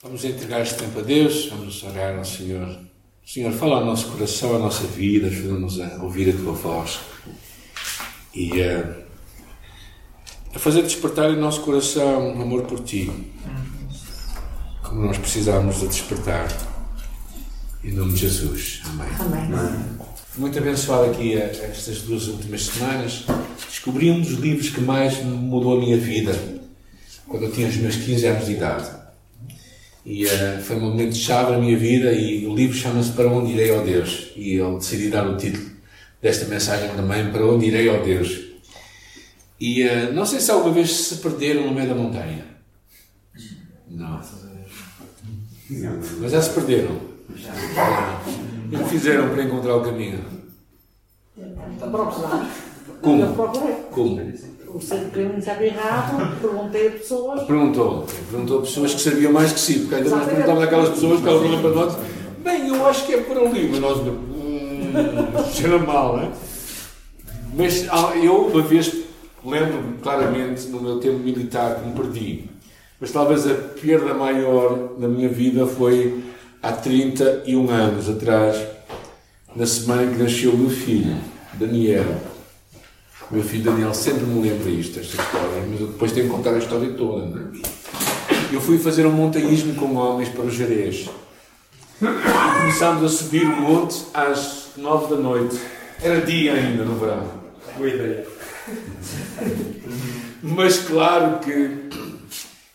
Vamos entregar este tempo a Deus, vamos orar ao Senhor. Senhor, fala ao nosso coração, à nossa vida, ajuda-nos a ouvir a tua voz e uh, a fazer despertar em nosso coração um amor por ti, como nós precisamos de despertar. Em nome de Jesus. Amém. Amém. Muito abençoado aqui eh, estas duas últimas semanas. Descobri um dos livros que mais mudou a minha vida quando eu tinha os meus 15 anos de idade. E uh, foi um momento chave na minha vida e o livro chama-se Para Onde Irei, ao Deus. E eu decidi dar o título desta mensagem também, Para Onde Irei, ao Deus. E uh, não sei se alguma vez se perderam no meio da montanha. Não. Mas já se perderam. E o que fizeram para encontrar o caminho? Como? Como? O centro caminho estava errado, perguntei a pessoas. Perguntou. Perguntou a pessoas que sabiam mais que si, porque ainda nós perguntávamos àquelas pessoas que elas olham para nós. Bem, eu acho que é por ali, mas nós. Hum, cheira mal, não é? Mas ah, eu, uma vez, lembro-me claramente no meu tempo militar que me perdi. Mas talvez a perda maior na minha vida foi há 31 anos atrás, na semana em que nasceu o meu filho, Daniel. O meu filho Daniel sempre me lembra isto, esta história, mas eu depois tenho que contar a história toda. Não é? Eu fui fazer um montanhismo com homens para o Jerez. E começámos a subir o monte às nove da noite. Era dia ainda no verão. Boa ideia. Mas claro que,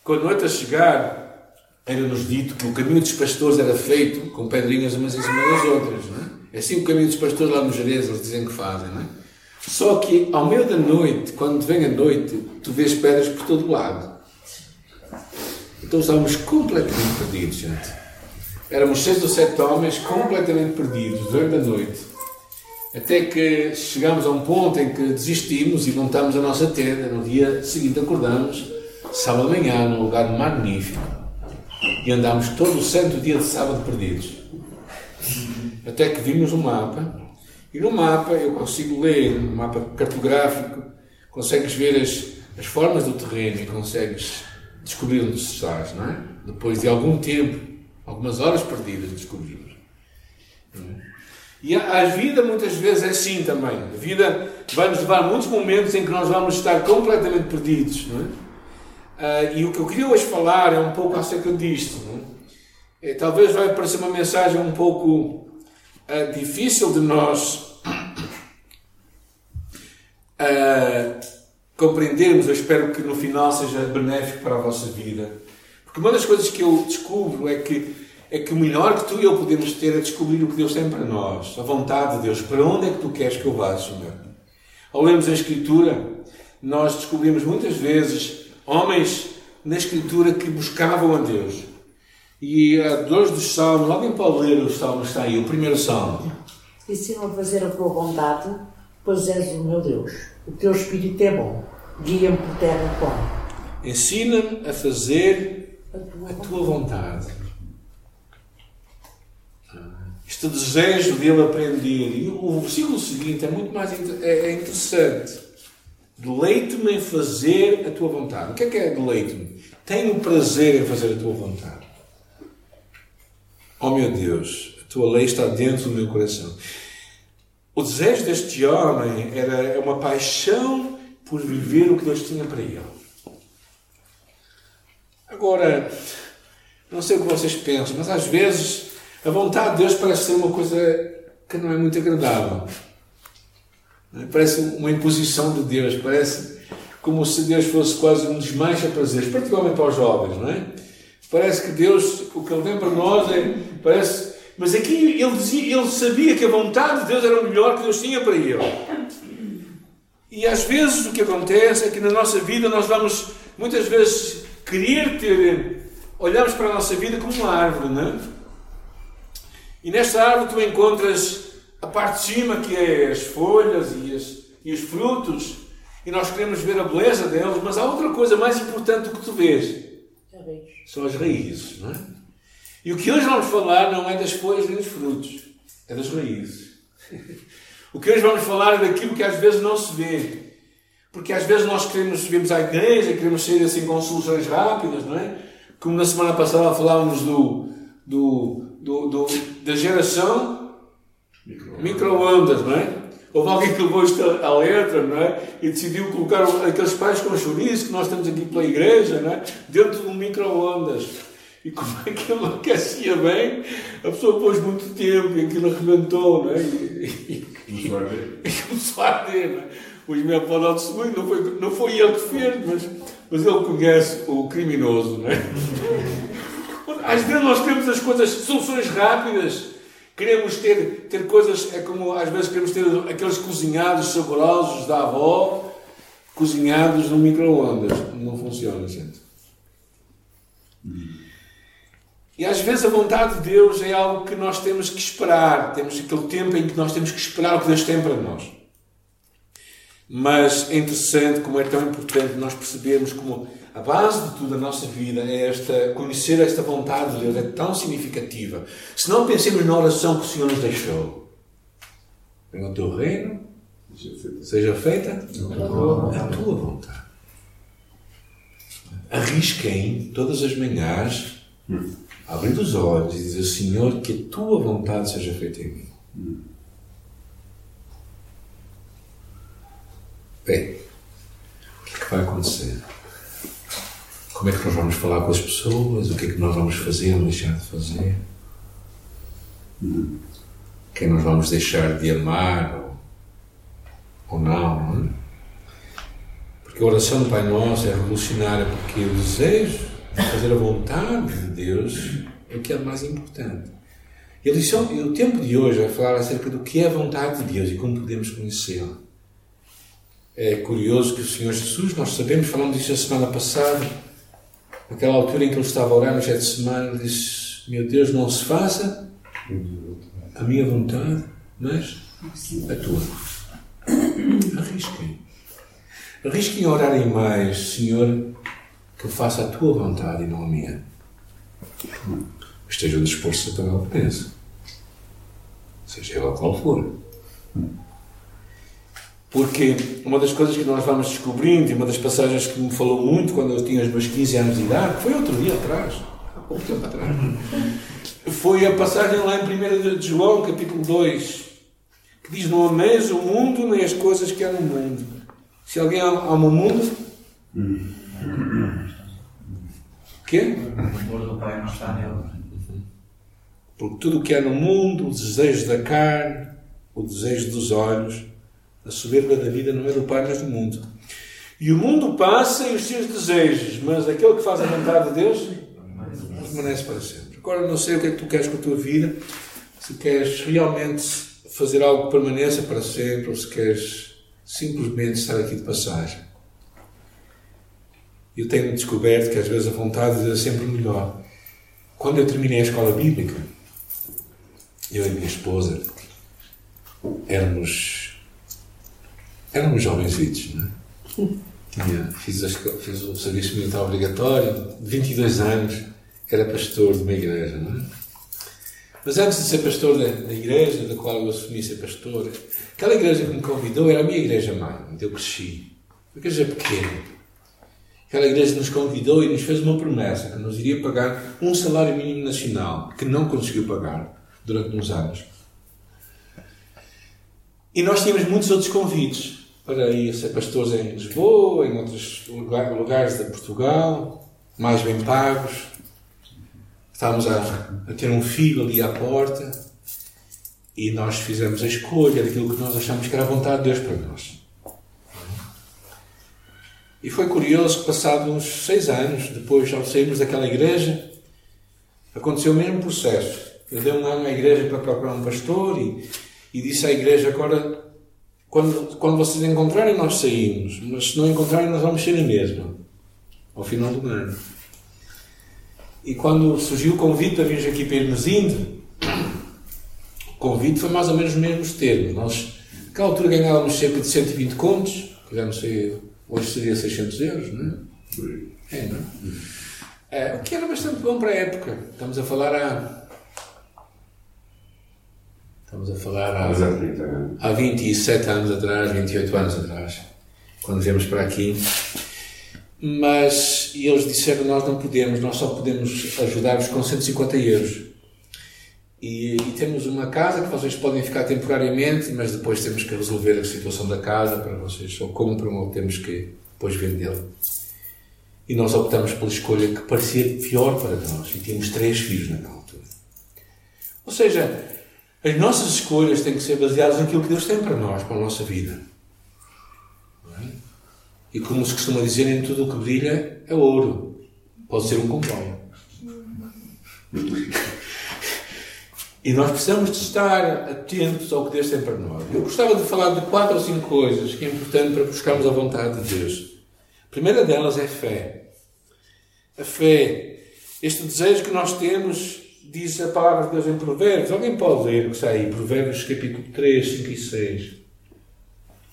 com a noite a chegar, era-nos dito que o caminho dos pastores era feito com pedrinhas umas em cima das outras. Não é? é assim o caminho dos pastores lá no Jerez, eles dizem que fazem. Não é? Só que ao meio da noite, quando vem a noite, tu vês pedras por todo lado. Então estávamos completamente perdidos, gente. Éramos seis ou sete homens completamente perdidos durante a noite. Até que chegámos a um ponto em que desistimos e montamos a nossa tenda. No dia seguinte acordamos, sábado de manhã, num lugar magnífico. E andámos todo o santo dia de sábado perdidos. Até que vimos um mapa. E no mapa eu consigo ler, no mapa cartográfico, consegues ver as, as formas do terreno e consegues descobrir onde estás, não é? Depois de algum tempo, algumas horas perdidas, descobrimos. E a, a vida muitas vezes é assim também. A vida vai-nos levar muitos momentos em que nós vamos estar completamente perdidos, não é? Uh, e o que eu queria hoje falar é um pouco acerca disto. Não é? É, talvez vai parecer uma mensagem um pouco uh, difícil de nós uh, compreendermos. Eu espero que no final seja benéfico para a vossa vida. Porque uma das coisas que eu descubro é que, é que o melhor que tu e eu podemos ter é descobrir o que Deus tem para nós, a vontade de Deus. Para onde é que tu queres que eu vá, Senhor? Ao lermos a Escritura, nós descobrimos muitas vezes homens na Escritura que buscavam a Deus. E a dois dos salmos, alguém pode ler os salmos, está aí, o primeiro salmo. Ensina-me a fazer a tua vontade, pois és o meu Deus. O teu Espírito é bom. Guia-me por terra qual. Ensina-me a fazer A tua a tua vontade. Este desejo dele aprender. E o versículo seguinte é muito mais é é interessante. Deleite-me em fazer a tua vontade. O que é que é deleite-me? Tenho prazer em fazer a tua vontade. Oh meu Deus, a tua lei está dentro do meu coração. O desejo deste homem era uma paixão por viver o que Deus tinha para ele. Agora, não sei o que vocês pensam, mas às vezes a vontade de Deus parece ser uma coisa que não é muito agradável. Parece uma imposição de Deus, parece como se Deus fosse quase um desmancha prazeres, particularmente para os jovens, não é? Parece que Deus, o que Ele tem para nós é, parece, mas aqui ele, dizia, ele sabia que a vontade de Deus era o melhor que Deus tinha para ele. E às vezes o que acontece é que na nossa vida nós vamos muitas vezes querer ter, olhamos para a nossa vida como uma árvore, não é? E nesta árvore tu encontras a parte de cima que é as folhas e, as, e os frutos, e nós queremos ver a beleza deles, mas há outra coisa mais importante do que tu vês, Vejo. são as raízes, não é? E o que hoje vamos falar não é das folhas nem dos frutos, é das raízes. O que hoje vamos falar é daquilo que às vezes não se vê. Porque às vezes nós queremos, vimos à igreja, queremos sair assim com soluções rápidas, não é? como na semana passada falávamos do, do, do, do da geração micro-ondas, não é? Houve alguém que levou isto à letra, não é? E decidiu colocar aqueles pais com chouriço que nós temos aqui pela igreja, não é? Dentro de um micro-ondas. E como aquilo aquecia bem, a pessoa pôs muito tempo e aquilo arrebentou, não é? E, e, e começou a arder, não é? O Ismael pode dar testemunho, não foi, não foi ele que fez, mas, mas ele conhece o criminoso, não é? Às vezes nós temos as coisas, soluções rápidas, queremos ter, ter coisas, é como às vezes queremos ter aqueles cozinhados saborosos da avó, cozinhados no micro-ondas. Não funciona, gente. E às vezes a vontade de Deus é algo que nós temos que esperar. Temos aquele tempo em que nós temos que esperar o que Deus tem para nós. Mas é interessante como é tão importante nós percebermos como a base de tudo a nossa vida é esta, conhecer esta vontade de Deus, é tão significativa. Se não pensemos na oração que o Senhor nos deixou. Venha o teu reino, seja feita a tua vontade. Arrisquem todas as manhãs, abrir os olhos e dizer, Senhor, que a tua vontade seja feita em mim. Bem, o que é que vai acontecer? Como é que nós vamos falar com as pessoas? O que é que nós vamos fazer ou deixar de fazer? Quem nós vamos deixar de amar ou, ou não? é? Porque a oração do Pai Nosso é revolucionária, porque o desejo de fazer a vontade de Deus é o que é mais importante. E a lição, o tempo de hoje vai falar acerca do que é a vontade de Deus e como podemos conhecê-la. É curioso que o Senhor Jesus, nós sabemos, falamos disso a semana passada, naquela altura em que ele estava a orar no Getsemane, disse: Meu Deus, não se faça a minha vontade, mas a tua. Arrisquem. Arrisquem a orarem mais, Senhor, que eu faça a tua vontade e não a minha. Estejam dispostos a pagar o preço. Seja ela qual for. Porque uma das coisas que nós vamos descobrindo, e uma das passagens que me falou muito quando eu tinha os meus 15 anos de idade, foi outro dia atrás, há pouco tempo atrás, foi a passagem lá em 1 de João, capítulo 2, que diz: Não ameis o mundo nem as coisas que há no mundo. Se alguém ama o mundo. O quê? O amor do Pai não está nele. Porque tudo o que há no mundo, o desejo da carne, o desejo dos olhos, a soberba da vida não é do Pai, mas do mundo. E o mundo passa e os seus desejos, mas aquele que faz a vontade de Deus permanece para sempre. Agora não sei o que é que tu queres com a tua vida, se queres realmente fazer algo que permaneça para sempre ou se queres simplesmente estar aqui de passagem. Eu tenho descoberto que às vezes a vontade é sempre melhor. Quando eu terminei a escola bíblica, eu e minha esposa éramos éramos jovens vitos, não é? Tinha, fiz, fiz o serviço militar obrigatório, 22 anos, era pastor de uma igreja, não é? Mas antes de ser pastor da, da igreja, da qual eu assumi ser pastor, aquela igreja que me convidou era a minha igreja mãe, onde eu cresci. Uma igreja pequena. Aquela igreja nos convidou e nos fez uma promessa que nos iria pagar um salário mínimo nacional, que não conseguiu pagar durante uns anos. E nós tínhamos muitos outros convites para ir ser pastores em Lisboa, em outros lugares de Portugal, mais bem pagos. Estávamos a, a ter um filho ali à porta e nós fizemos a escolha daquilo que nós achamos que era a vontade de Deus para nós. E foi curioso que, passados uns seis anos, depois, ao sairmos daquela igreja, aconteceu o mesmo processo. Eu dei um ano à igreja para procurar um pastor e, e disse à igreja: agora, quando, quando vocês encontrarem, nós saímos, mas se não encontrarem, nós vamos ser a mesma, ao final do ano. E quando surgiu o convite para vir aqui para irmos indo, o convite foi mais ou menos os mesmos termos. Nós, naquela altura, ganhávamos cerca de 120 contos, que já não sei, hoje seria 600 euros, não é? É, não é? é? O que era bastante bom para a época. Estamos a falar há Estamos a falar há, há 27 anos atrás, 28 anos atrás, quando viemos para aqui. mas eles disseram: Nós não podemos, nós só podemos ajudar-vos com 150 euros. E, e, temos uma casa que vocês podem ficar temporariamente, mas depois temos que resolver a situação da casa para vocês ou compram ou temos que depois vendê-la. E nós optamos pela escolha que parecia pior para nós e tínhamos três filhos na altura. Ou seja, as nossas escolhas têm que ser baseadas naquilo que Deus tem para nós, para a nossa vida. É? E como se costuma dizer, em tudo o que brilha é ouro. Pode ser um comboio. E nós precisamos de estar atentos ao que Deus tem para nós. Eu gostava de falar de quatro ou cinco coisas que é importante para buscarmos a vontade de Deus. A primeira delas é fé. A fé, este desejo que nós temos, diz a palavra de Deus em Provérbios. Alguém pode ler o que está aí? Provérbios capítulo 3, 5 e 6.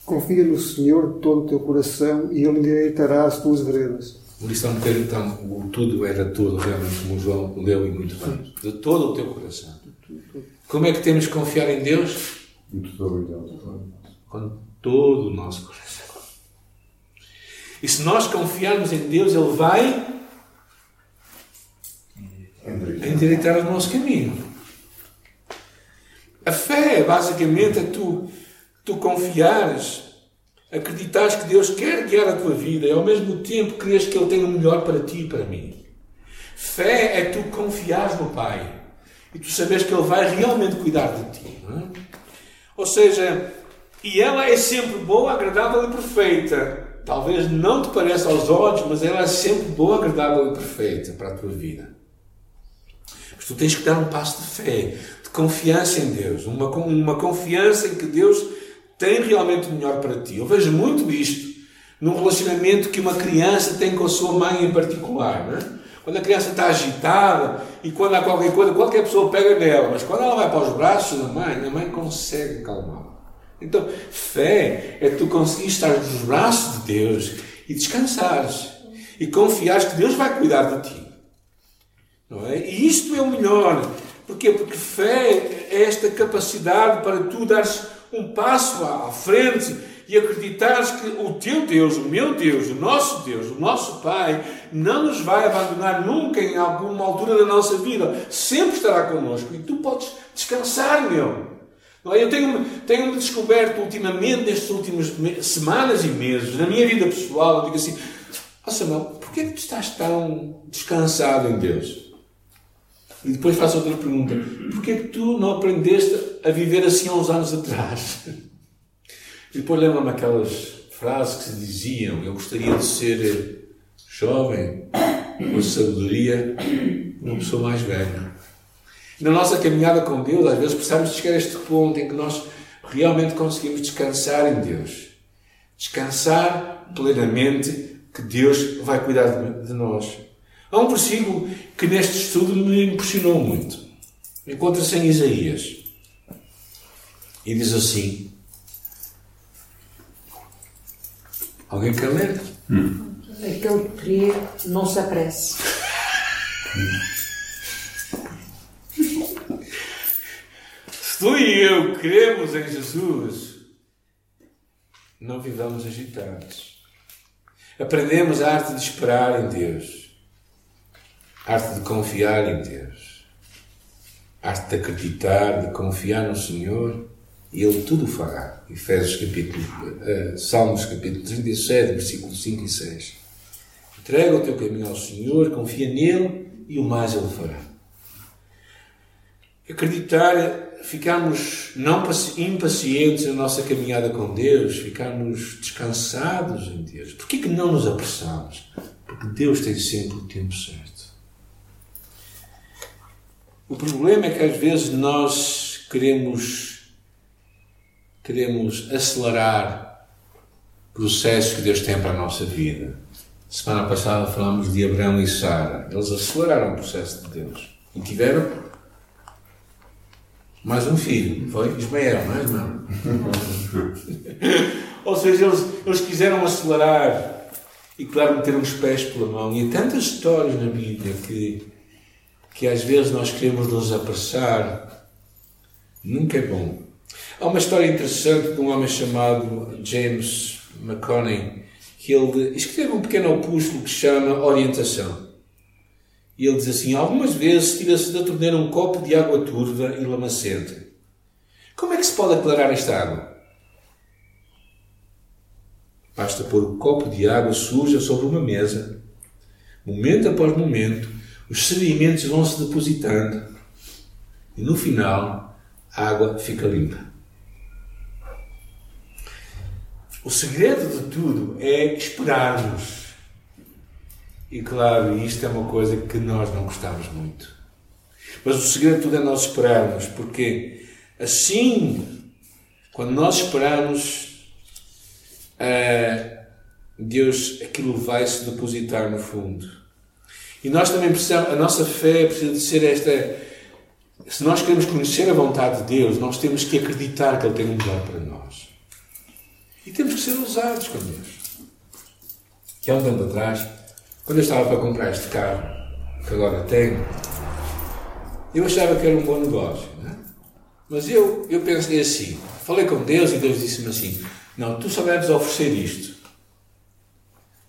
Confia no Senhor de todo o teu coração e Ele endireitará as tuas veredas. Lição de então, o tudo era tudo, realmente, como o João leu e muito bem. De todo o teu coração. Como é que temos que confiar em Deus? Com todo o nosso coração. E se nós confiarmos em Deus, Ele vai endireitar o nosso caminho. A fé, basicamente, é tu, tu confiares, acreditares que Deus quer guiar a tua vida e ao mesmo tempo creres que Ele tem o melhor para ti e para mim. Fé é tu confiares no Pai e tu sabes que Ele vai realmente cuidar de ti. É? Ou seja, e ela é sempre boa, agradável e perfeita. Talvez não te pareça aos olhos, mas ela é sempre boa, agradável e perfeita para a tua vida. Mas tu tens que dar um passo de fé, de confiança em Deus, uma, uma confiança em que Deus tem realmente o melhor para ti. Eu vejo muito isto num relacionamento que uma criança tem com a sua mãe em particular. Não é? Quando a criança está agitada e quando há qualquer coisa, qualquer pessoa pega nela, mas quando ela vai para os braços da mãe, a mãe consegue acalmá-la. Então, fé é tu conseguir estar nos braços de Deus e descansares e confiares que Deus vai cuidar de ti. Não é? E isto é o melhor. Porquê? Porque fé é esta capacidade para tu dares um passo à frente e acreditares que o teu Deus, o meu Deus, o nosso Deus, o nosso Pai, não nos vai abandonar nunca em alguma altura da nossa vida, sempre estará connosco e tu podes descansar nele. É? Eu tenho, tenho descoberto ultimamente, nestas últimas semanas e meses, na minha vida pessoal, eu digo assim: Ó oh Samuel, porquê que tu estás tão descansado em Deus? E depois faço outra pergunta: porquê que tu não aprendeste a viver assim há uns anos atrás? E depois lembro-me aquelas frases que se diziam: Eu gostaria de ser jovem, com sabedoria, uma pessoa mais velha. Na nossa caminhada com Deus, às vezes precisamos chegar a este ponto em que nós realmente conseguimos descansar em Deus. Descansar plenamente que Deus vai cuidar de nós. Há um versículo que neste estudo me impressionou muito. Encontra-se em Isaías. E diz assim: Alguém quer ler? Hum. Aquele que crê não se apresse. Se tu e eu cremos em Jesus, não vivamos agitados. Aprendemos a arte de esperar em Deus, arte de confiar em Deus, arte de acreditar, de confiar no Senhor e Ele tudo fará. Efésios capítulo, uh, Salmos capítulo 37, versículos 5 e 6. Entrega o teu caminho ao Senhor, confia nele e o mais Ele fará. Acreditar, ficarmos não impacientes na nossa caminhada com Deus, ficarmos descansados em Deus. Por que não nos apressamos? Porque Deus tem sempre o tempo certo. O problema é que às vezes nós queremos queremos acelerar processos que Deus tem para a nossa vida. Semana passada falámos de Abraão e Sara. Eles aceleraram o processo de Deus e tiveram mais um filho. Foi Ismael, não é, irmão? Ou seja, eles, eles quiseram acelerar e, claro, meteram os pés pela mão. E há tantas histórias na Bíblia que, que às vezes nós queremos nos apressar. Nunca é bom. Há uma história interessante de um homem chamado James McConney, que ele escreve um pequeno opúsculo que chama Orientação. E ele diz assim: Algumas vezes tira-se da torneira um copo de água turva e lamacenta. Como é que se pode aclarar esta água? Basta pôr o copo de água suja sobre uma mesa. Momento após momento, os sedimentos vão se depositando e no final a água fica limpa. O segredo de tudo é esperarmos. E claro, isto é uma coisa que nós não gostamos muito. Mas o segredo de tudo é nós esperarmos, porque assim, quando nós esperarmos, uh, Deus, aquilo vai se depositar no fundo. E nós também precisamos, a nossa fé precisa de ser esta. Se nós queremos conhecer a vontade de Deus, nós temos que acreditar que Ele tem o melhor para nós. E temos que ser ousados com Deus. Que há um tempo atrás, quando eu estava para comprar este carro, que agora tenho, eu achava que era um bom negócio. Não é? Mas eu, eu pensei assim, falei com Deus e Deus disse-me assim, não, tu só deves oferecer isto.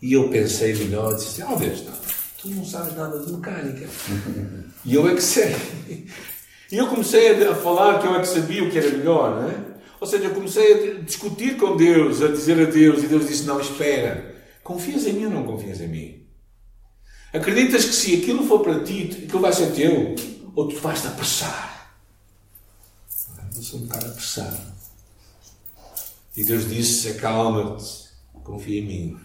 E eu pensei melhor, disse assim, oh Deus, não, tu não sabes nada de mecânica. e eu é que sei. E eu comecei a falar que eu é que sabia o que era melhor, não é? Ou seja, eu comecei a discutir com Deus, a dizer a Deus, e Deus disse: Não, espera, confias em mim ou não confias em mim? Acreditas que se aquilo for para ti, aquilo vai ser teu, ou tu vais-te apressar? Eu sou um bocado apressado. E Deus disse: Acalma-te, confia em mim.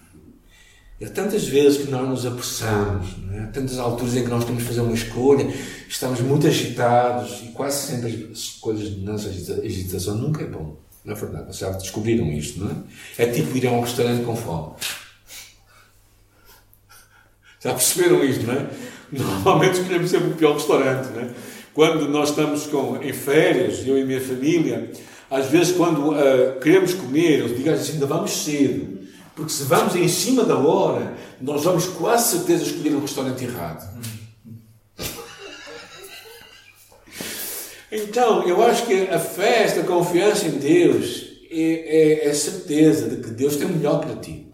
E há tantas vezes que nós nos apressamos, é? há tantas alturas em que nós temos que fazer uma escolha, estamos muito agitados e quase sempre as coisas de nossa agitação nunca é bom. Não é verdade? Vocês já descobriram isto, não é? É tipo ir a um restaurante com fome. Já perceberam isto, não é? Normalmente escolhemos sempre o pior restaurante, não é? Quando nós estamos com, em férias, eu e minha família, às vezes quando uh, queremos comer, eu digo assim, ainda vamos cedo. Porque se vamos em cima da hora, nós vamos quase certeza escolher o um restaurante errado. Então, eu acho que a fé, esta confiança em Deus, é, é, é certeza de que Deus tem o melhor para ti.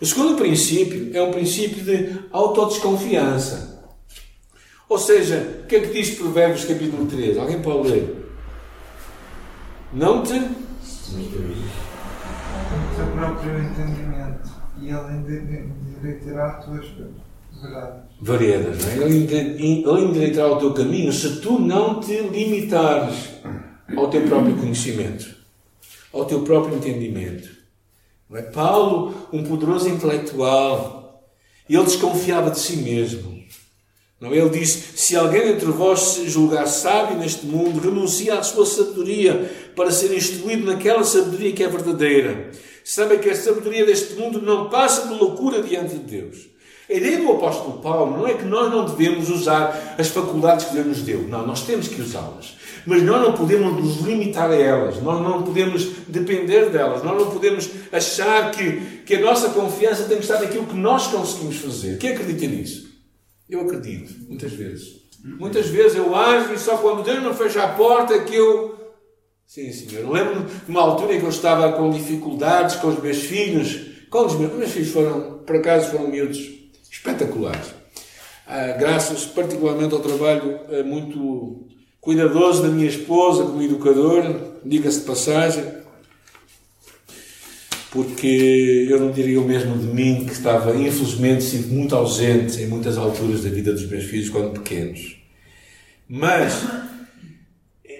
O segundo princípio é um princípio de autodesconfiança. Ou seja, o que é que diz Provérbios capítulo 3? Alguém pode ler? Não te o teu próprio entendimento e ele endireitará as tuas verdades. Veredas, não é? Ele endireitará o teu caminho se tu não te limitares ao teu próprio conhecimento, ao teu próprio entendimento. Não é? Paulo, um poderoso intelectual, ele desconfiava de si mesmo. Não, ele diz: Se alguém entre vós se julgar sábio neste mundo, renuncia à sua sabedoria para ser instruído naquela sabedoria que é verdadeira. Sabe que a sabedoria deste mundo não passa de loucura diante de Deus. A ideia do apóstolo Paulo não é que nós não devemos usar as faculdades que Deus nos deu. Não, nós temos que usá-las. Mas nós não podemos nos limitar a elas. Nós não podemos depender delas. Nós não podemos achar que, que a nossa confiança tem que estar naquilo que nós conseguimos fazer. Quem acredita nisso? Eu acredito, muitas vezes. Muitas vezes eu ajo e só quando Deus não fecha a porta é que eu. Sim, senhor. Eu lembro-me de uma altura em que eu estava com dificuldades com os meus filhos. Com os meus, os meus filhos foram, por acaso, foram miúdos espetaculares. Ah, graças particularmente ao trabalho ah, muito cuidadoso da minha esposa como educadora, diga-se de passagem porque eu não diria o mesmo de mim, que estava, infelizmente, sinto muito ausente em muitas alturas da vida dos meus filhos quando pequenos. Mas,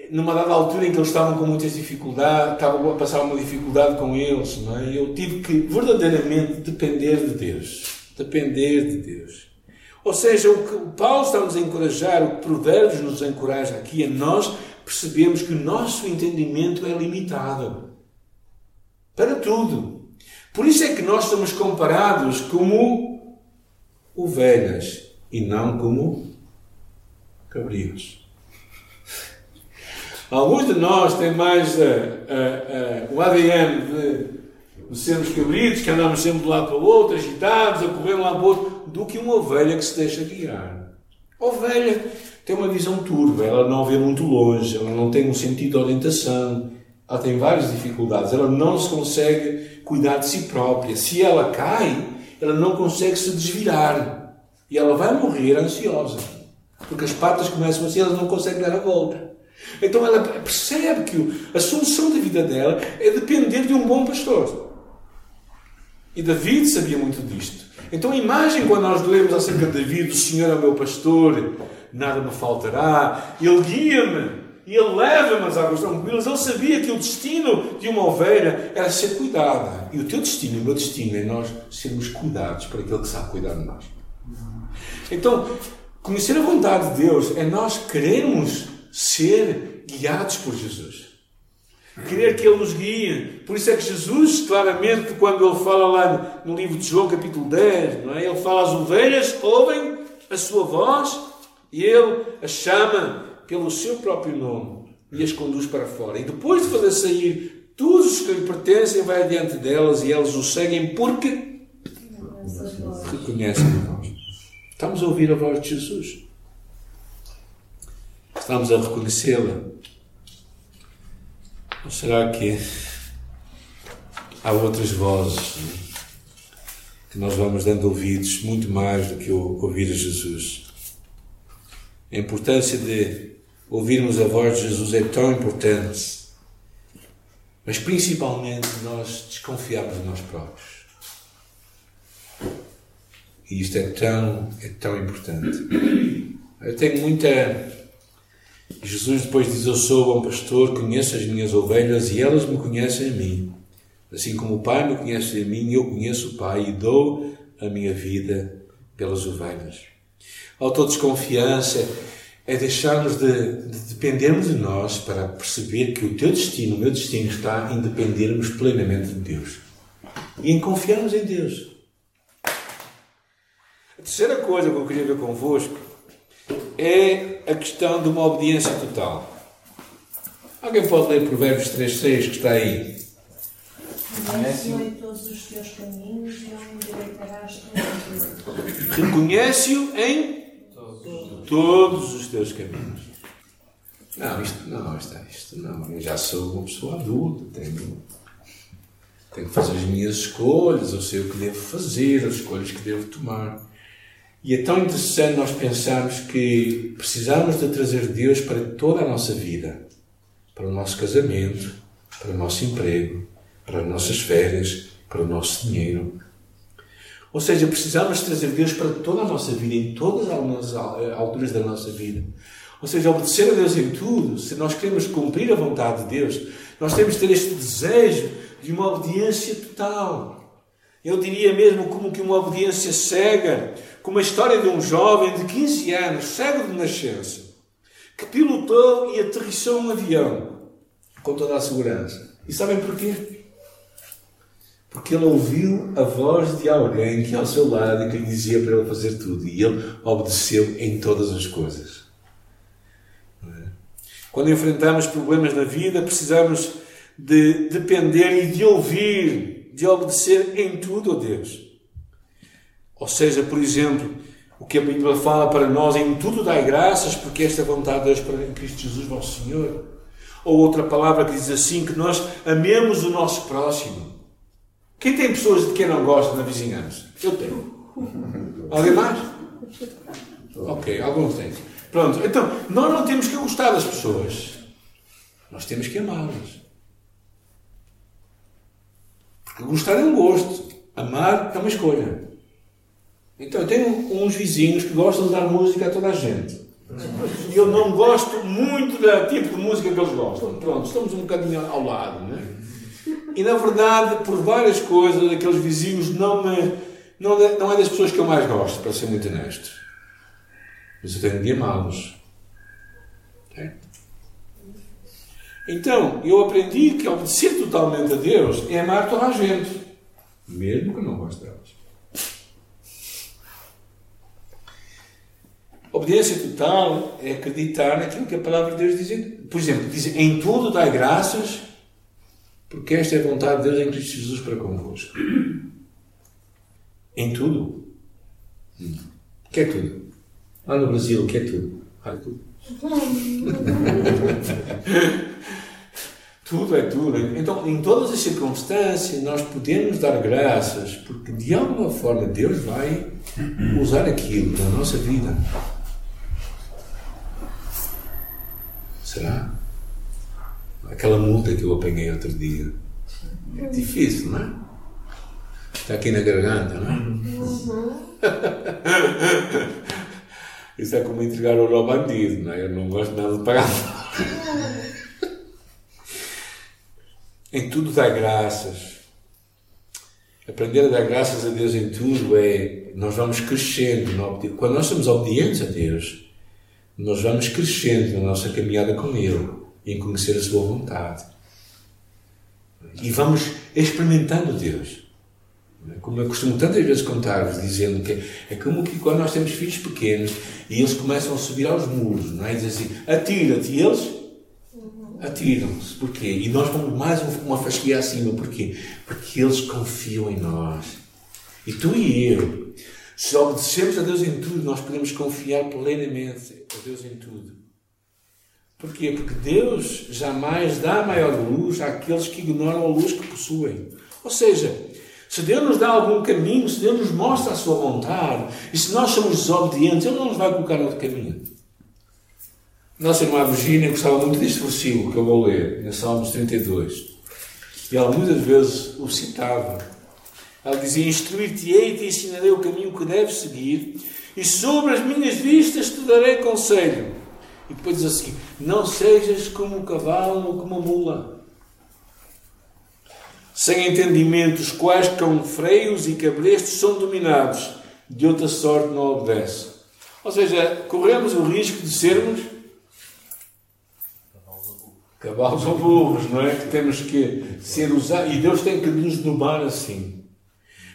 numa dada altura em que eles estavam com muitas dificuldades, estavam a passar uma dificuldade com eles, não é? eu tive que verdadeiramente depender de Deus. Depender de Deus. Ou seja, o que Paulo está-nos a encorajar, o que Provérbios nos encoraja aqui, é nós percebemos que o nosso entendimento é limitado. Para tudo. Por isso é que nós somos comparados como ovelhas e não como cabrios. Alguns de nós têm mais uh, uh, uh, o ADN de, de sermos cabritos, que andamos sempre de um lado para o outro, agitados, a correr um lado para o outro, do que uma ovelha que se deixa guiar. A ovelha tem uma visão turva, ela não vê muito longe, ela não tem um sentido de orientação, ela tem várias dificuldades, ela não se consegue cuidar de si própria. Se ela cai, ela não consegue se desvirar e ela vai morrer ansiosa, porque as patas começam assim, ela não consegue dar a volta. Então ela percebe que a solução da vida dela é depender de um bom pastor. E David sabia muito disto. Então a imagem, quando nós lemos acerca de David, o Senhor é o meu pastor, nada me faltará, Ele guia-me e Ele leva-me às águas tranquilas. Ele sabia que o destino de uma ovelha era ser cuidada. E o teu destino o meu destino é nós sermos cuidados por aquele que sabe cuidar de nós. Então, conhecer a vontade de Deus é nós queremos ser guiados por Jesus. Querer que Ele nos guie. Por isso é que Jesus, claramente, quando Ele fala lá no livro de João, capítulo 10, não é? Ele fala: as ovelhas ouvem a sua voz e Ele as chama pelo seu próprio nome e as conduz para fora. E depois de fazer sair todos os que lhe pertencem, vai adiante delas e elas o seguem porque reconhecem a voz. Estamos a ouvir a voz de Jesus. Estamos a reconhecê-la. Ou será que há outras vozes que nós vamos dando ouvidos muito mais do que ouvir a Jesus? A importância de ouvirmos a voz de Jesus é tão importante, mas principalmente nós desconfiamos de nós próprios. E isto é tão, é tão importante. Eu tenho muita. Jesus depois diz: Eu sou bom pastor, conheço as minhas ovelhas e elas me conhecem a mim. Assim como o Pai me conhece a mim, eu conheço o Pai e dou a minha vida pelas ovelhas. Autodesconfiança é deixarmos de, de dependermos de nós para perceber que o teu destino, o meu destino, está em dependermos plenamente de Deus e em confiarmos em Deus. A terceira coisa que eu queria ver convosco é a questão de uma obediência total. Alguém pode ler Provérbios 3,6 que está aí? Reconhece-o em todos os teus caminhos e não endireitarás Reconhece-o em todos os teus caminhos. Não, isto não, isto, isto não. Eu já sou uma pessoa adulta, tenho, tenho que fazer as minhas escolhas, eu sei o que devo fazer, as escolhas que devo tomar. E é tão interessante nós pensarmos que precisamos de trazer Deus para toda a nossa vida, para o nosso casamento, para o nosso emprego, para as nossas férias, para o nosso dinheiro. Ou seja, precisamos trazer Deus para toda a nossa vida, em todas as alturas da nossa vida. Ou seja, obedecer a Deus em tudo, se nós queremos cumprir a vontade de Deus, nós temos que ter este desejo de uma obediência total. Eu diria mesmo como que uma obediência cega, como a história de um jovem de 15 anos, cego de nascença, que pilotou e aterrissou um avião com toda a segurança. E sabem porquê? Porque ele ouviu a voz de alguém que ao seu lado que lhe dizia para ele fazer tudo e ele obedeceu em todas as coisas. Quando enfrentamos problemas na vida, precisamos de depender e de ouvir, de obedecer em tudo a Deus. Ou seja, por exemplo, o que a Bíblia fala para nós, em tudo dai graças, porque esta é vontade de Deus para em Cristo Jesus, nosso Senhor. Ou outra palavra que diz assim, que nós amemos o nosso próximo. Quem tem pessoas de quem não gosta na vizinhança? Eu tenho. Alguém mais? Ok, alguns têm. Pronto, então, nós não temos que gostar das pessoas. Nós temos que amá-las. Porque gostar é um gosto. Amar é uma escolha. Então, eu tenho uns vizinhos que gostam de dar música a toda a gente. E eu não gosto muito do tipo de música que eles gostam. Pronto, estamos um bocadinho ao lado, não é? E na verdade, por várias coisas, aqueles vizinhos não me. Não, não é das pessoas que eu mais gosto, para ser muito honesto. Mas eu tenho de amá-los. Então, eu aprendi que obedecer totalmente a Deus é amar toda a gente, mesmo que não goste delas. Obediência total é acreditar naquilo que a palavra de Deus diz. Por exemplo, diz: em tudo dai graças, porque esta é a vontade de Deus em Cristo Jesus para convosco. Em tudo. Que é tudo? Lá no Brasil, que é tudo? Olha tudo. Tudo é tudo. Então, em todas as circunstâncias, nós podemos dar graças, porque de alguma forma Deus vai usar aquilo na nossa vida. Será? Que eu apanhei outro dia. Difícil, não é? Está aqui na garganta, não é? Isso é como entregar ouro ao bandido, não é? Eu não gosto nada de pagar. em tudo dá graças. Aprender a dar graças a Deus em tudo é. Nós vamos crescendo. Quando nós somos obedientes a Deus, nós vamos crescendo na nossa caminhada com Ele, em conhecer a Sua vontade. E vamos experimentando Deus. Como eu costumo tantas vezes contar-vos, dizendo que é como que quando nós temos filhos pequenos e eles começam a subir aos muros, não é? Dizem assim: atira-te, e eles atiram-se. Porquê? E nós vamos mais uma fasquia acima. Porquê? Porque eles confiam em nós. E tu e eu, se obedecemos a Deus em tudo, nós podemos confiar plenamente a Deus em tudo. Porquê? Porque Deus jamais dá maior luz àqueles que ignoram a luz que possuem. Ou seja, se Deus nos dá algum caminho, se Deus nos mostra a sua vontade, e se nós somos desobedientes, Ele não nos vai colocar outro caminho. Nossa irmã Virgínia gostava muito deste versículo que eu vou ler, em Salmos 32. E ela muitas vezes o citava. Ela dizia: Instruir-te-ei e te ensinarei o caminho que deves seguir, e sobre as minhas vistas te darei conselho. E depois diz assim: Não sejas como o cavalo ou como a mula. Sem entendimento, os quais com freios e cabrestos são dominados, de outra sorte não obedece. Ou seja, corremos o risco de sermos cavalos ou burros, não é? Que temos que ser usados, e Deus tem que nos domar assim.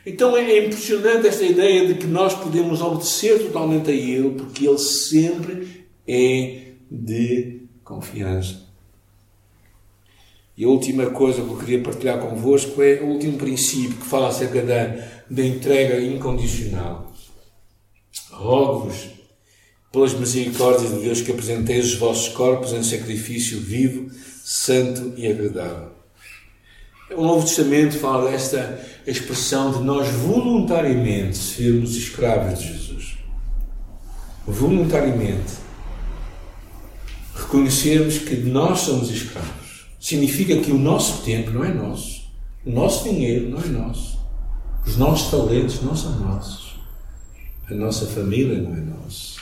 Então é impressionante esta ideia de que nós podemos obedecer totalmente a Ele, porque Ele sempre é de confiança. E a última coisa que eu queria partilhar convosco é o último princípio que fala acerca da, da entrega incondicional. Rogo-vos pelas misericórdias de Deus que apresenteis os vossos corpos em sacrifício vivo, santo e agradável. O Novo Testamento fala desta expressão de nós voluntariamente sermos escravos de Jesus. Voluntariamente. Reconhecermos que nós somos escravos. Significa que o nosso tempo não é nosso. O nosso dinheiro não é nosso. Os nossos talentos não são nossos. A nossa família não é nossa.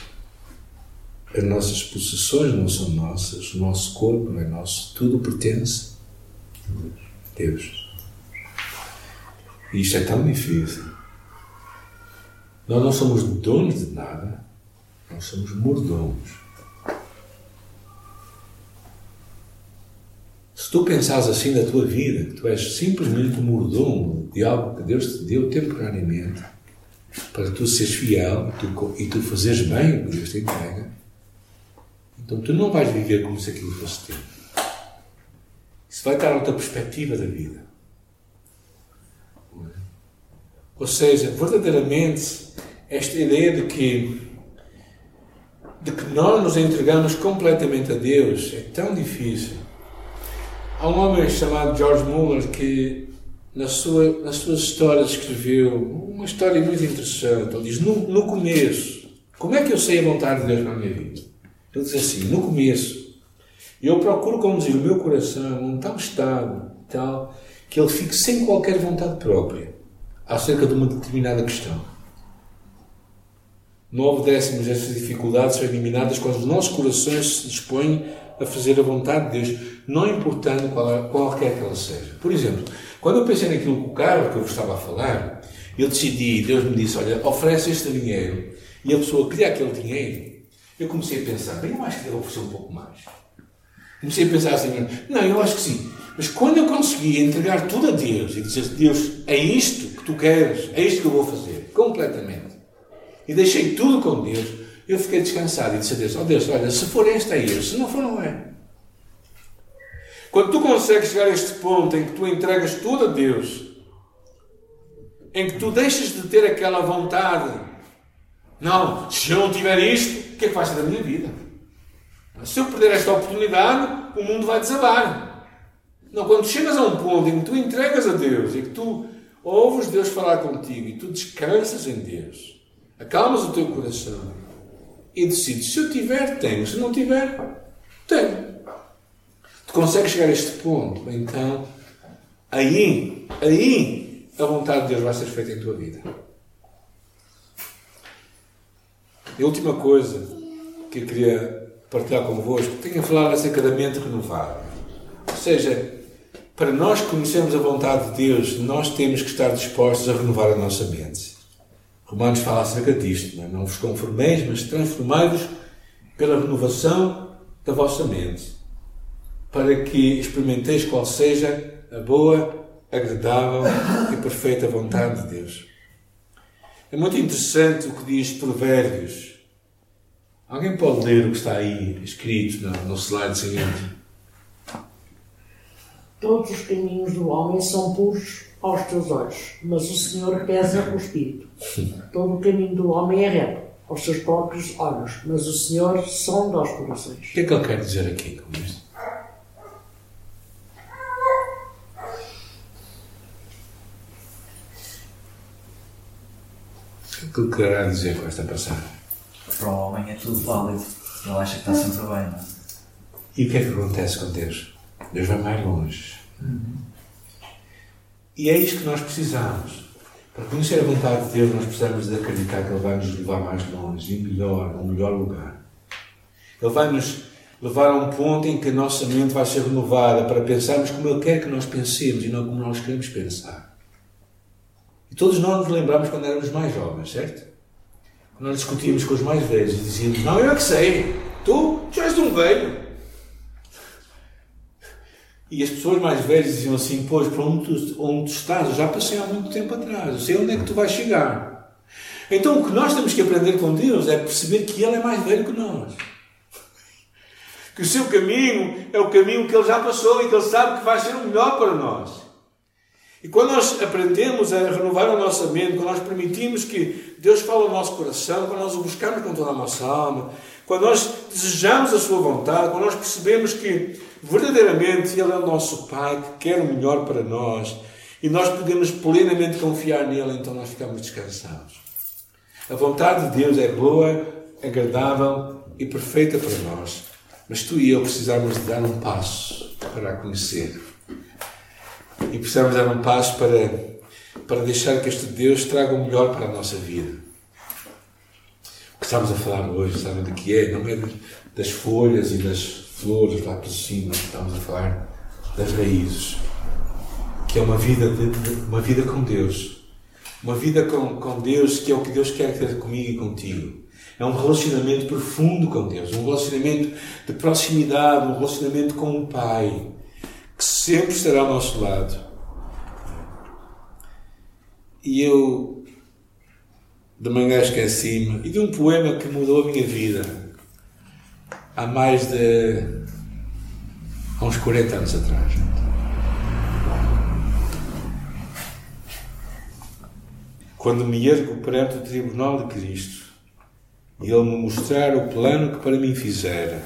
As nossas possessões não são nossas, o nosso corpo não é nosso, tudo pertence a Deus. E isto é tão difícil. Nós não somos donos de nada, nós somos mordomos. Se tu pensares assim da tua vida, que tu és simplesmente mordomo de algo que Deus te deu temporariamente, para tu seres fiel tu, e tu fazeres bem o que Deus te entrega, então tu não vais viver como se aquilo fosse teu. Isso vai dar outra perspectiva da vida. Ou seja, verdadeiramente, esta ideia de que, de que nós nos entregamos completamente a Deus é tão difícil. Há um homem chamado George Muller que, na sua, nas suas histórias, escreveu uma história muito interessante. Ele diz: no, no começo, como é que eu sei a vontade de Deus na minha vida? Ele diz assim: no começo, eu procuro conduzir o meu coração a um tal estado, tal, que ele fique sem qualquer vontade própria acerca de uma determinada questão. Nove décimos destas dificuldades são eliminadas quando os nossos corações se dispõem a fazer a vontade de Deus, não importando qual, qualquer que ela seja. Por exemplo, quando eu pensei naquilo com o carro que eu vos estava a falar, eu decidi, Deus me disse: Olha, oferece este dinheiro, e a pessoa queria aquele dinheiro, eu comecei a pensar, bem, eu acho que devo oferecer um pouco mais. Comecei a pensar assim, não, eu acho que sim. Mas quando eu consegui entregar tudo a Deus e dizer, Deus, é isto que tu queres, é isto que eu vou fazer, completamente. E deixei tudo com Deus, eu fiquei descansado e disse a Deus, oh Deus, olha, se for este é este, se não for não é. Quando tu consegues chegar a este ponto em que tu entregas tudo a Deus, em que tu deixas de ter aquela vontade, não, se eu não tiver isto, o que é que vai ser da minha vida? Se eu perder esta oportunidade, o mundo vai desabar. Não, quando chegas a um ponto em que tu entregas a Deus e que tu ouves Deus falar contigo e tu descansas em Deus, acalmas o teu coração e decides: se eu tiver, tenho, se não tiver, tenho. Tu consegues chegar a este ponto, então aí, aí a vontade de Deus vai ser feita em tua vida. E a última coisa que eu queria partilhar convosco, tenho a falar acerca da mente renovada. Ou seja, para nós conhecermos a vontade de Deus, nós temos que estar dispostos a renovar a nossa mente. Romanos fala acerca disto, não, é? não vos conformeis, mas transformai-vos pela renovação da vossa mente, para que experimenteis qual seja a boa, agradável e perfeita vontade de Deus. É muito interessante o que diz Provérbios. Alguém pode ler o que está aí escrito no, no slide seguinte? Todos os caminhos do homem são puros aos teus olhos, mas o Senhor pesa o espírito. Todo o caminho do homem é reto aos seus próprios olhos, mas o Senhor sonda os corações. O que é que ele quer dizer aqui com isto? O que é que ele quererá dizer com esta passagem? Para o homem é tudo válido. Ele acha que está sempre bem, não é? E o que é que acontece com Deus? Deus vai mais longe. E é isto que nós precisamos. Para conhecer a vontade de Deus, nós precisamos de acreditar que Ele vai nos levar mais longe e melhor, a um melhor lugar. Ele vai nos levar a um ponto em que a nossa mente vai ser renovada para pensarmos como Ele quer que nós pensemos e não como nós queremos pensar. E todos nós nos lembramos quando éramos mais jovens, certo? Quando nós discutíamos com os mais velhos e dizíamos: Não, eu é que sei, tu, tu és um velho. E as pessoas mais velhas diziam assim: Pois, para onde tu, onde tu estás, eu já passei há muito tempo atrás, eu sei onde é que tu vais chegar. Então, o que nós temos que aprender com Deus é perceber que Ele é mais velho que nós. Que o seu caminho é o caminho que Ele já passou e que Ele sabe que vai ser o melhor para nós. E quando nós aprendemos a renovar a nossa mente, quando nós permitimos que Deus fale ao nosso coração, quando nós o buscamos com toda a nossa alma, quando nós desejamos a Sua vontade, quando nós percebemos que verdadeiramente Ele é o nosso Pai, que quer o melhor para nós, e nós podemos plenamente confiar nele, então nós ficamos descansados. A vontade de Deus é boa, agradável e perfeita para nós, mas tu e eu precisamos de dar um passo para a conhecer. E precisamos dar um passo para, para deixar que este Deus traga o melhor para a nossa vida. O que estamos a falar hoje, sabem do que é? Não é das folhas e das flores lá por cima, estamos a falar das raízes. Que é uma vida, de, de, uma vida com Deus. Uma vida com, com Deus que é o que Deus quer ter comigo e contigo. É um relacionamento profundo com Deus, um relacionamento de proximidade, um relacionamento com o Pai que sempre estará ao nosso lado. E eu, de manhã esqueci-me, e de um poema que mudou a minha vida há mais de. há uns 40 anos atrás. Quando me ergo perante o tribunal de Cristo e Ele me mostrar o plano que para mim fizera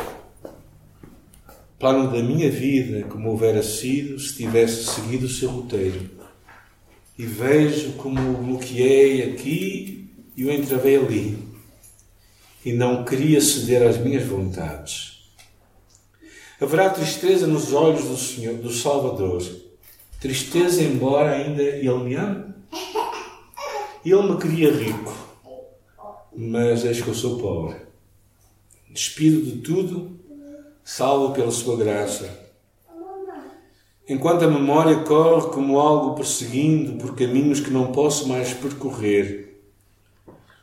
plano da minha vida como houvera sido se tivesse seguido o seu roteiro. E vejo como o bloqueei aqui e o entravei ali. E não queria ceder às minhas vontades. Haverá tristeza nos olhos do Senhor, do Salvador. Tristeza, embora ainda Ele me ame. Ele me queria rico, mas eis que eu sou pobre. Despido de tudo salvo pela sua graça. Enquanto a memória corre como algo perseguindo por caminhos que não posso mais percorrer,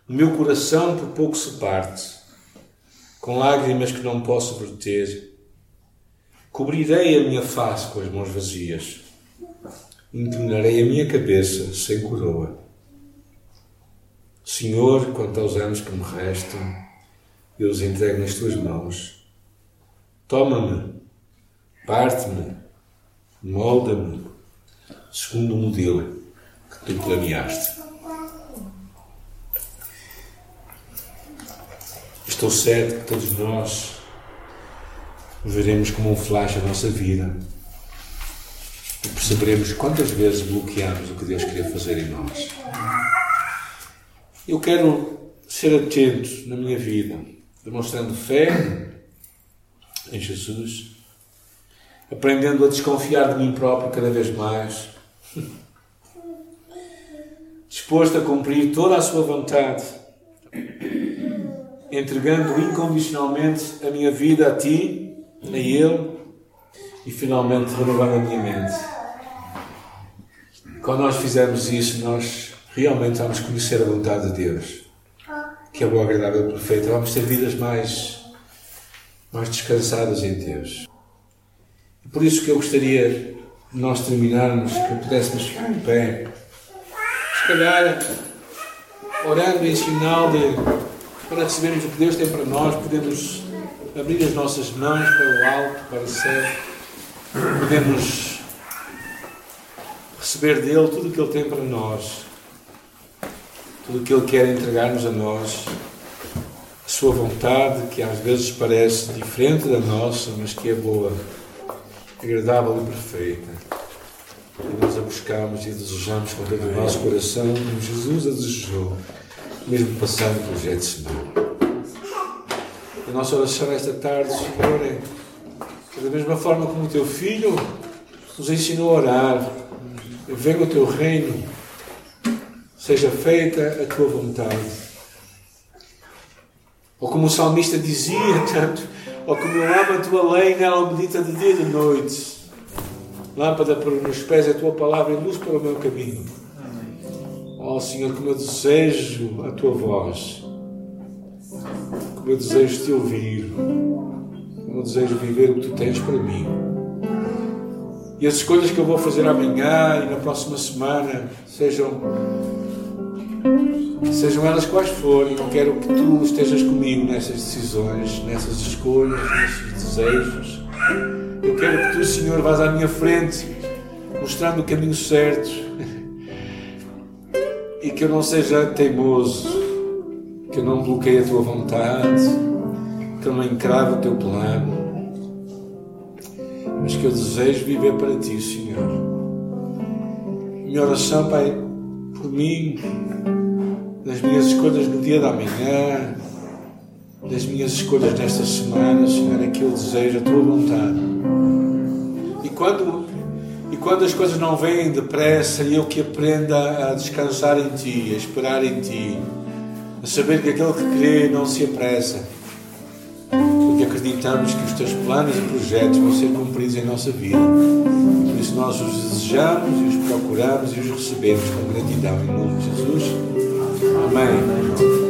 o meu coração por pouco se parte, com lágrimas que não posso verter. Cobrirei a minha face com as mãos vazias, inclinarei a minha cabeça sem coroa. Senhor, quanto aos anos que me restam, eu os entrego nas tuas mãos. Toma-me, parte-me, molda-me, segundo o modelo que tu planeaste. Estou certo que todos nós veremos como um flash a nossa vida. perceberemos quantas vezes bloqueamos o que Deus queria fazer em nós. Eu quero ser atento na minha vida, demonstrando fé em Jesus, aprendendo a desconfiar de mim próprio cada vez mais, disposto a cumprir toda a Sua vontade, entregando incondicionalmente a minha vida a Ti, a Ele e finalmente renovando a minha mente. Quando nós fizermos isso, nós realmente vamos conhecer a vontade de Deus, que é boa, agradável e perfeita. Vamos ter vidas mais, mais descansadas em Deus. E por isso que eu gostaria de nós terminarmos, que pudéssemos ficar em pé, se calhar orando em sinal de para recebermos o que Deus tem para nós, podemos abrir as nossas mãos para o alto, para o céu, podemos receber dele tudo o que ele tem para nós, tudo o que ele quer entregar-nos a nós, a sua vontade, que às vezes parece diferente da nossa, mas que é boa, agradável e perfeita. E nós a buscamos e desejamos com todo o nosso coração, como Jesus a desejou, mesmo passando pelo Getsemane. A nossa oração esta tarde, Senhor, é da mesma forma como o teu filho nos ensinou a orar, venha o teu reino, seja feita a tua vontade. Ou como o salmista dizia tanto, ou como eu amo a tua lei, nela medita de dia e de noite. Lâmpada para os meus pés a tua palavra e luz para o meu caminho. Ó oh, Senhor, como eu desejo a tua voz, como eu desejo te ouvir, como eu desejo viver o que tu tens para mim. E as escolhas que eu vou fazer amanhã e na próxima semana sejam sejam elas quais forem, eu quero que tu estejas comigo nessas decisões, nessas escolhas, nesses desejos. Eu quero que tu, Senhor, vás à minha frente, mostrando o caminho certo e que eu não seja teimoso, que eu não bloqueie a tua vontade, que eu não encrave o teu plano mas que eu desejo viver para ti, Senhor. Minha oração, Pai, por mim, nas minhas escolhas no dia da manhã, nas minhas escolhas nesta semana, Senhor, é que eu desejo a tua vontade. E quando, e quando as coisas não vêm depressa, eu que aprenda a descansar em ti, a esperar em ti, a saber que aquele que crê não se apressa porque acreditamos que os teus planos e projetos vão ser cumpridos em nossa vida. Por isso nós os desejamos e os procuramos e os recebemos com gratidão em nome de Jesus. Amém.